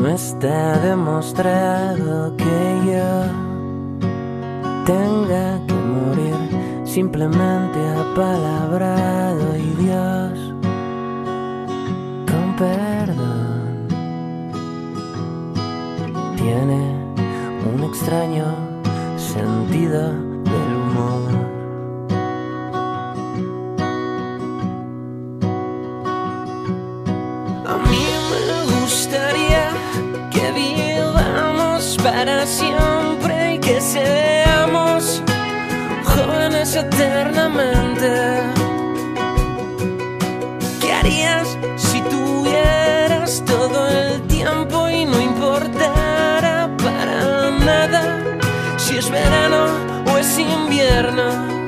No está demostrado que yo tenga que morir, simplemente apalabrado y Dios con perdón tiene un extraño sentido para siempre y que seamos jóvenes eternamente. ¿Qué harías si tuvieras todo el tiempo y no importara para nada si es verano o es invierno?